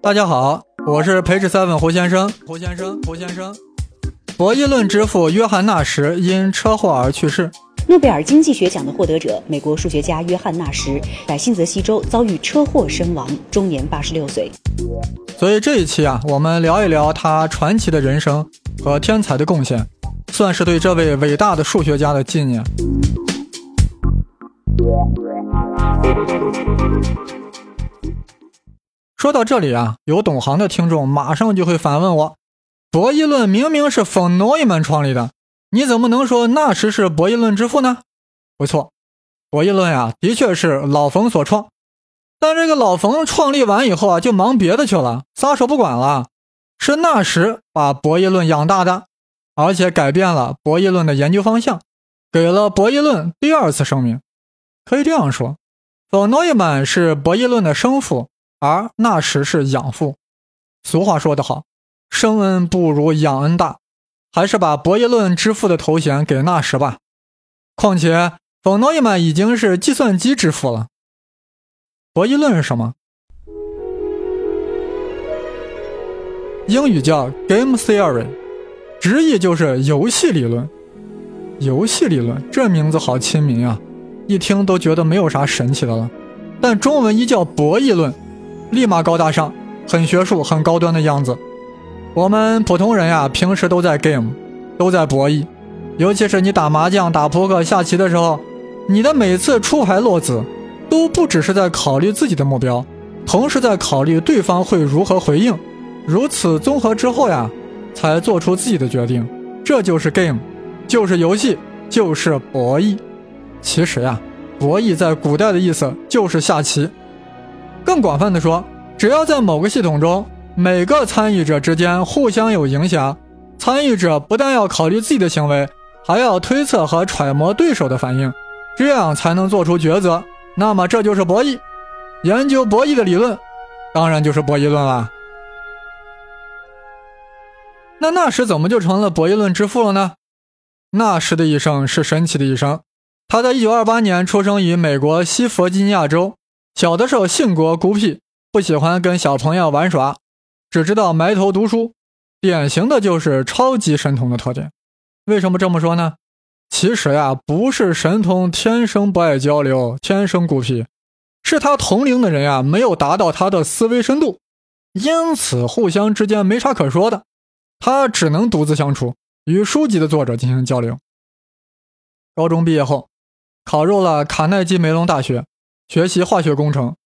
大家好，我是培智 seven 胡先生。胡先生，胡先生。博弈论之父约翰纳什因车祸而去世。诺贝尔经济学奖的获得者，美国数学家约翰纳什在新泽西州遭遇车祸身亡，终年八十六岁。所以这一期啊，我们聊一聊他传奇的人生和天才的贡献，算是对这位伟大的数学家的纪念。说到这里啊，有懂行的听众马上就会反问我：博弈论明明是冯诺依曼创立的，你怎么能说纳什是博弈论之父呢？不错，博弈论呀，的确是老冯所创，但这个老冯创立完以后啊，就忙别的去了，撒手不管了。是纳什把博弈论养大的，而且改变了博弈论的研究方向，给了博弈论第二次生命。可以这样说，冯诺依曼是博弈论的生父。而纳什是养父，俗话说得好，生恩不如养恩大，还是把博弈论之父的头衔给纳什吧。况且，冯诺依曼已经是计算机之父了。博弈论是什么？英语叫 game theory，直译就是游戏理论。游戏理论这名字好亲民啊，一听都觉得没有啥神奇的了。但中文一叫博弈论。立马高大上，很学术、很高端的样子。我们普通人呀，平时都在 game，都在博弈。尤其是你打麻将、打扑克、下棋的时候，你的每次出牌落子，都不只是在考虑自己的目标，同时在考虑对方会如何回应。如此综合之后呀，才做出自己的决定。这就是 game，就是游戏，就是博弈。其实呀，博弈在古代的意思就是下棋。更广泛的说，只要在某个系统中，每个参与者之间互相有影响，参与者不但要考虑自己的行为，还要推测和揣摩对手的反应，这样才能做出抉择。那么这就是博弈。研究博弈的理论，当然就是博弈论了。那纳什怎么就成了博弈论之父了呢？纳什的一生是神奇的一生。他在1928年出生于美国西弗吉尼亚州。小的时候性格孤僻，不喜欢跟小朋友玩耍，只知道埋头读书，典型的就是超级神童的特点。为什么这么说呢？其实呀，不是神童天生不爱交流，天生孤僻，是他同龄的人呀没有达到他的思维深度，因此互相之间没啥可说的，他只能独自相处，与书籍的作者进行交流。高中毕业后，考入了卡耐基梅隆大学。学习化学工程，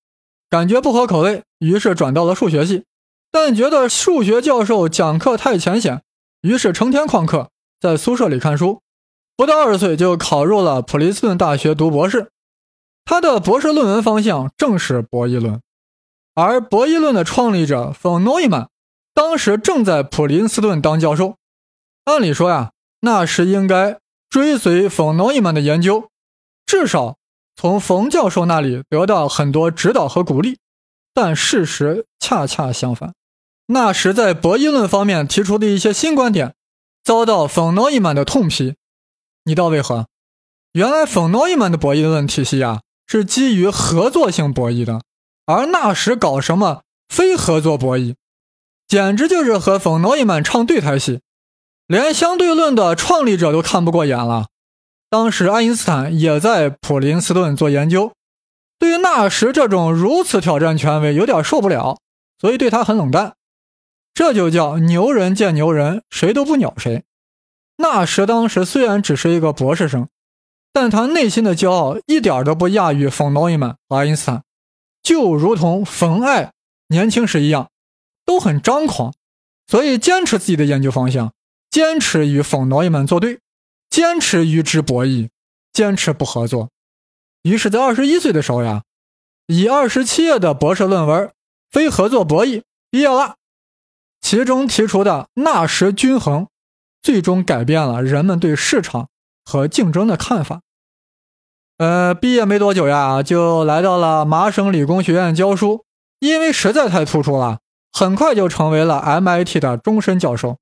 感觉不合口味，于是转到了数学系。但觉得数学教授讲课太浅显，于是成天旷课，在宿舍里看书。不到二十岁就考入了普林斯顿大学读博士。他的博士论文方向正是博弈论，而博弈论的创立者冯诺依曼当时正在普林斯顿当教授。按理说呀，那时应该追随冯诺依曼的研究，至少。从冯教授那里得到很多指导和鼓励，但事实恰恰相反。纳什在博弈论方面提出的一些新观点，遭到冯诺依曼的痛批。你道为何？原来冯诺依曼的博弈论体系呀，是基于合作性博弈的，而纳什搞什么非合作博弈，简直就是和冯诺依曼唱对台戏，连相对论的创立者都看不过眼了。当时，爱因斯坦也在普林斯顿做研究，对于纳什这种如此挑战权威，有点受不了，所以对他很冷淡。这就叫牛人见牛人，谁都不鸟谁。纳什当时虽然只是一个博士生，但他内心的骄傲一点都不亚于冯诺依曼和爱因斯坦，就如同冯爱年轻时一样，都很张狂，所以坚持自己的研究方向，坚持与冯诺依曼作对。坚持与之博弈，坚持不合作。于是，在二十一岁的时候呀，以二十七页的博士论文《非合作博弈》毕业了。其中提出的纳什均衡，最终改变了人们对市场和竞争的看法。呃，毕业没多久呀，就来到了麻省理工学院教书，因为实在太突出了，很快就成为了 MIT 的终身教授。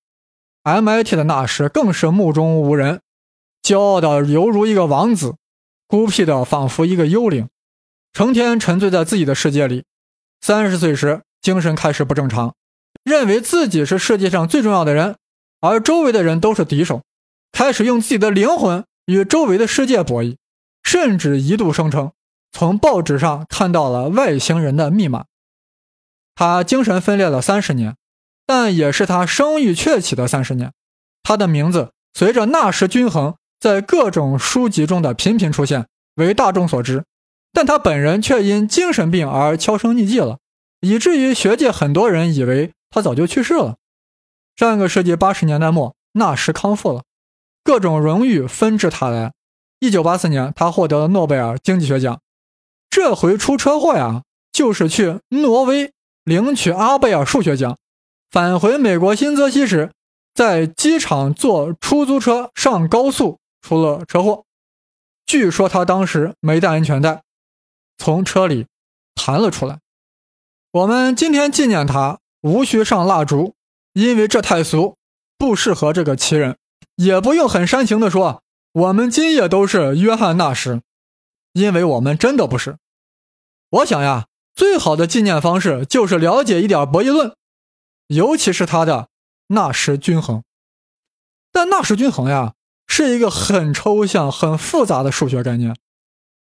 MIT 的纳什更是目中无人。骄傲的犹如一个王子，孤僻的仿佛一个幽灵，成天沉醉在自己的世界里。三十岁时精神开始不正常，认为自己是世界上最重要的人，而周围的人都是敌手，开始用自己的灵魂与周围的世界博弈，甚至一度声称从报纸上看到了外星人的密码。他精神分裂了三十年，但也是他声誉鹊起的三十年。他的名字随着纳什均衡在各种书籍中的频频出现，为大众所知。但他本人却因精神病而销声匿迹了，以至于学界很多人以为他早就去世了。上个世纪八十年代末，纳什康复了，各种荣誉纷至沓来。一九八四年，他获得了诺贝尔经济学奖。这回出车祸呀，就是去挪威领取阿贝尔数学奖。返回美国新泽西时，在机场坐出租车上高速出了车祸。据说他当时没带安全带。从车里弹了出来。我们今天纪念他，无需上蜡烛，因为这太俗，不适合这个奇人。也不用很煽情的说，我们今夜都是约翰纳什，因为我们真的不是。我想呀，最好的纪念方式就是了解一点博弈论，尤其是他的纳什均衡。但纳什均衡呀，是一个很抽象、很复杂的数学概念。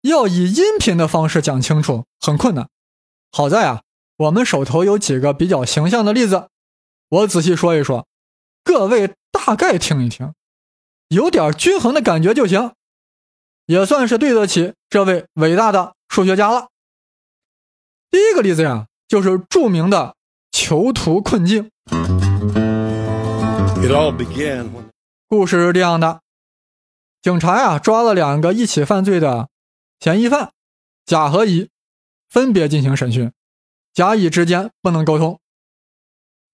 要以音频的方式讲清楚很困难，好在啊，我们手头有几个比较形象的例子，我仔细说一说，各位大概听一听，有点均衡的感觉就行，也算是对得起这位伟大的数学家了。第一个例子呀，就是著名的囚徒困境。故事是这样的，警察呀抓了两个一起犯罪的。嫌疑犯甲和乙分别进行审讯，甲乙之间不能沟通。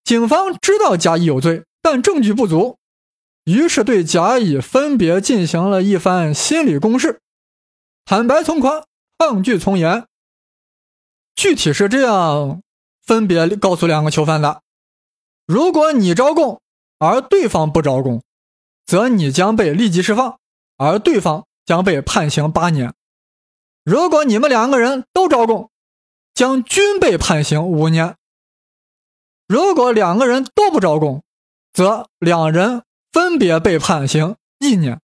警方知道甲乙有罪，但证据不足，于是对甲乙分别进行了一番心理攻势，坦白从宽，抗拒从严。具体是这样分别告诉两个囚犯的：如果你招供，而对方不招供，则你将被立即释放，而对方将被判刑八年。如果你们两个人都招供，将均被判刑五年；如果两个人都不招供，则两人分别被判刑一年。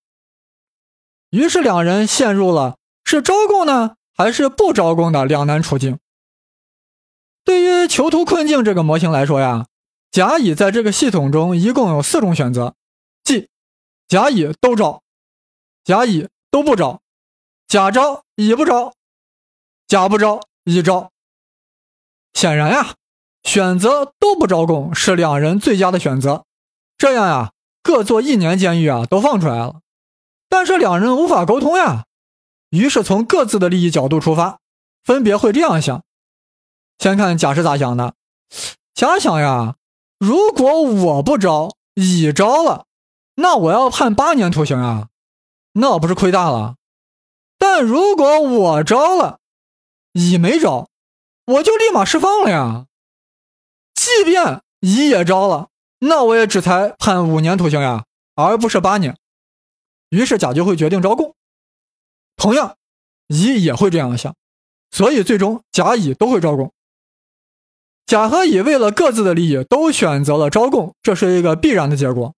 于是两人陷入了是招供呢，还是不招供的两难处境。对于囚徒困境这个模型来说呀，甲乙在这个系统中一共有四种选择，即甲乙都招，甲乙都不招。甲招乙不招，甲不招乙招。显然呀，选择都不招供是两人最佳的选择。这样呀，各坐一年监狱啊，都放出来了。但是两人无法沟通呀，于是从各自的利益角度出发，分别会这样想。先看甲是咋想的？甲想呀，如果我不招，乙招了，那我要判八年徒刑啊，那我不是亏大了？但如果我招了，乙没招，我就立马释放了呀。即便乙也招了，那我也只才判五年徒刑呀，而不是八年。于是甲就会决定招供。同样，乙也会这样想，所以最终甲乙都会招供。甲和乙为了各自的利益都选择了招供，这是一个必然的结果。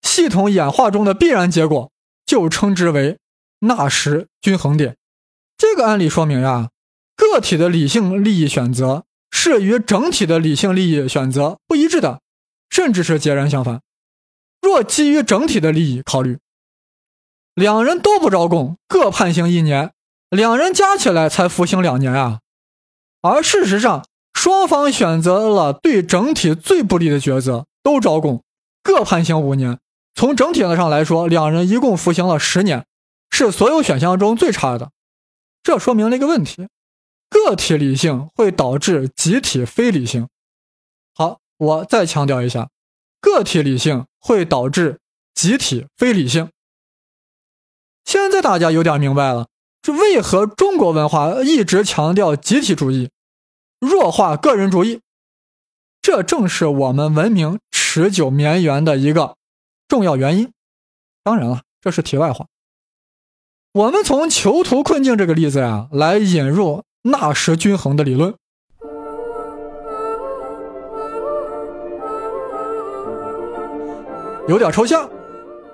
系统演化中的必然结果就称之为。纳什均衡点，这个案例说明呀，个体的理性利益选择是与整体的理性利益选择不一致的，甚至是截然相反。若基于整体的利益考虑，两人都不招供，各判刑一年，两人加起来才服刑两年啊。而事实上，双方选择了对整体最不利的抉择，都招供，各判刑五年。从整体上来说，两人一共服刑了十年。是所有选项中最差的，这说明了一个问题：个体理性会导致集体非理性。好，我再强调一下，个体理性会导致集体非理性。现在大家有点明白了，这为何中国文化一直强调集体主义，弱化个人主义。这正是我们文明持久绵延的一个重要原因。当然了，这是题外话。我们从囚徒困境这个例子呀、啊，来引入纳什均衡的理论。有点抽象，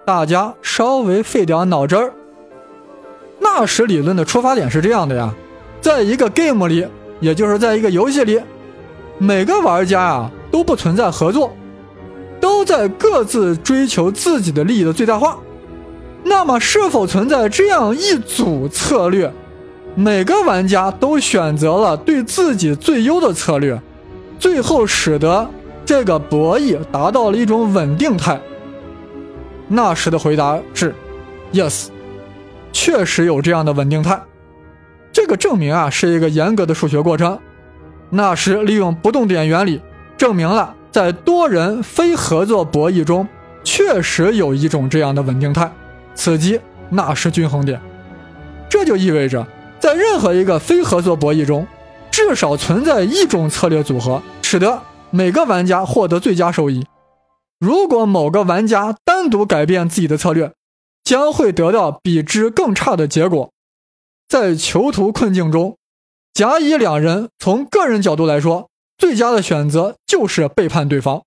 大家稍微费点脑汁儿。纳什理论的出发点是这样的呀，在一个 game 里，也就是在一个游戏里，每个玩家啊都不存在合作，在各自追求自己的利益的最大化。那么，是否存在这样一组策略？每个玩家都选择了对自己最优的策略，最后使得这个博弈达到了一种稳定态。纳什的回答是：Yes，确实有这样的稳定态。这个证明啊是一个严格的数学过程。纳什利用不动点原理证明了，在多人非合作博弈中，确实有一种这样的稳定态。此即纳什均衡点，这就意味着，在任何一个非合作博弈中，至少存在一种策略组合，使得每个玩家获得最佳收益。如果某个玩家单独改变自己的策略，将会得到比之更差的结果。在囚徒困境中，甲乙两人从个人角度来说，最佳的选择就是背叛对方，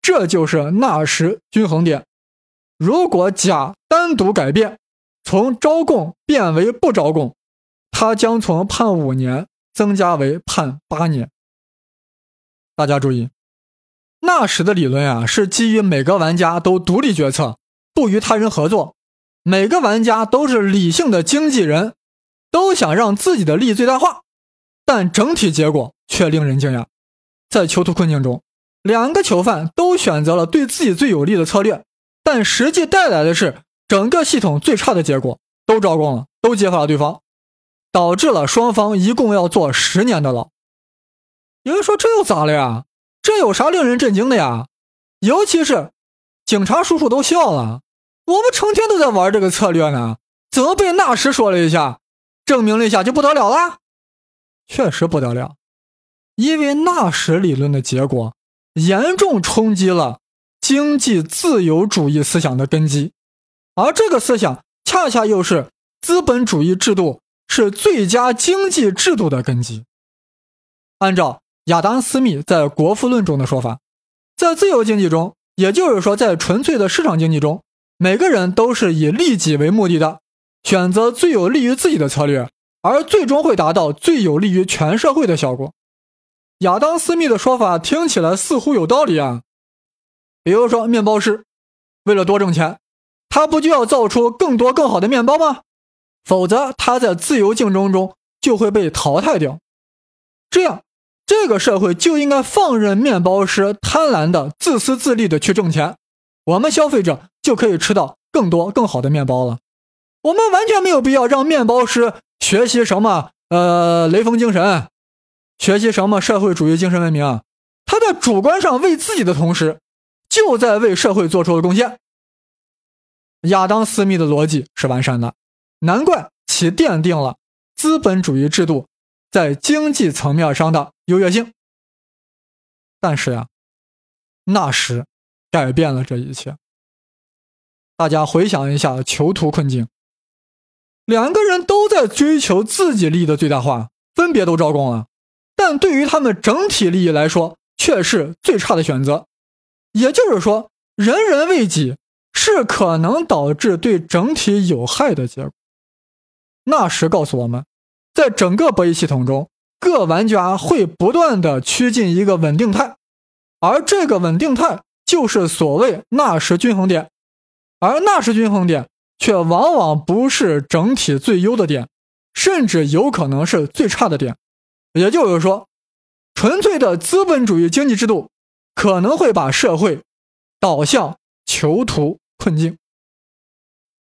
这就是纳什均衡点。如果甲单独改变，从招供变为不招供，他将从判五年增加为判八年。大家注意，纳什的理论啊，是基于每个玩家都独立决策，不与他人合作，每个玩家都是理性的经纪人，都想让自己的利益最大化，但整体结果却令人惊讶。在囚徒困境中，两个囚犯都选择了对自己最有利的策略。但实际带来的是整个系统最差的结果，都招供了，都揭发了对方，导致了双方一共要坐十年的牢。有人说这又咋了呀？这有啥令人震惊的呀？尤其是警察叔叔都笑了，我们成天都在玩这个策略呢，怎么被纳什说了一下，证明了一下就不得了了？确实不得了，因为纳什理论的结果严重冲击了。经济自由主义思想的根基，而这个思想恰恰又是资本主义制度是最佳经济制度的根基。按照亚当·斯密在《国富论》中的说法，在自由经济中，也就是说，在纯粹的市场经济中，每个人都是以利己为目的的，选择最有利于自己的策略，而最终会达到最有利于全社会的效果。亚当·斯密的说法听起来似乎有道理啊。比如说，面包师为了多挣钱，他不就要造出更多更好的面包吗？否则，他在自由竞争中就会被淘汰掉。这样，这个社会就应该放任面包师贪婪的、自私自利的去挣钱，我们消费者就可以吃到更多更好的面包了。我们完全没有必要让面包师学习什么呃雷锋精神，学习什么社会主义精神文明啊。他在主观上为自己的同时。就在为社会做出了贡献。亚当·斯密的逻辑是完善的，难怪其奠定了资本主义制度在经济层面上的优越性。但是呀，那时改变了这一切。大家回想一下囚徒困境，两个人都在追求自己利益的最大化，分别都招供了，但对于他们整体利益来说，却是最差的选择。也就是说，人人为己是可能导致对整体有害的结果。纳什告诉我们，在整个博弈系统中，各玩家会不断的趋近一个稳定态，而这个稳定态就是所谓纳什均衡点，而纳什均衡点却往往不是整体最优的点，甚至有可能是最差的点。也就是说，纯粹的资本主义经济制度。可能会把社会导向囚徒困境。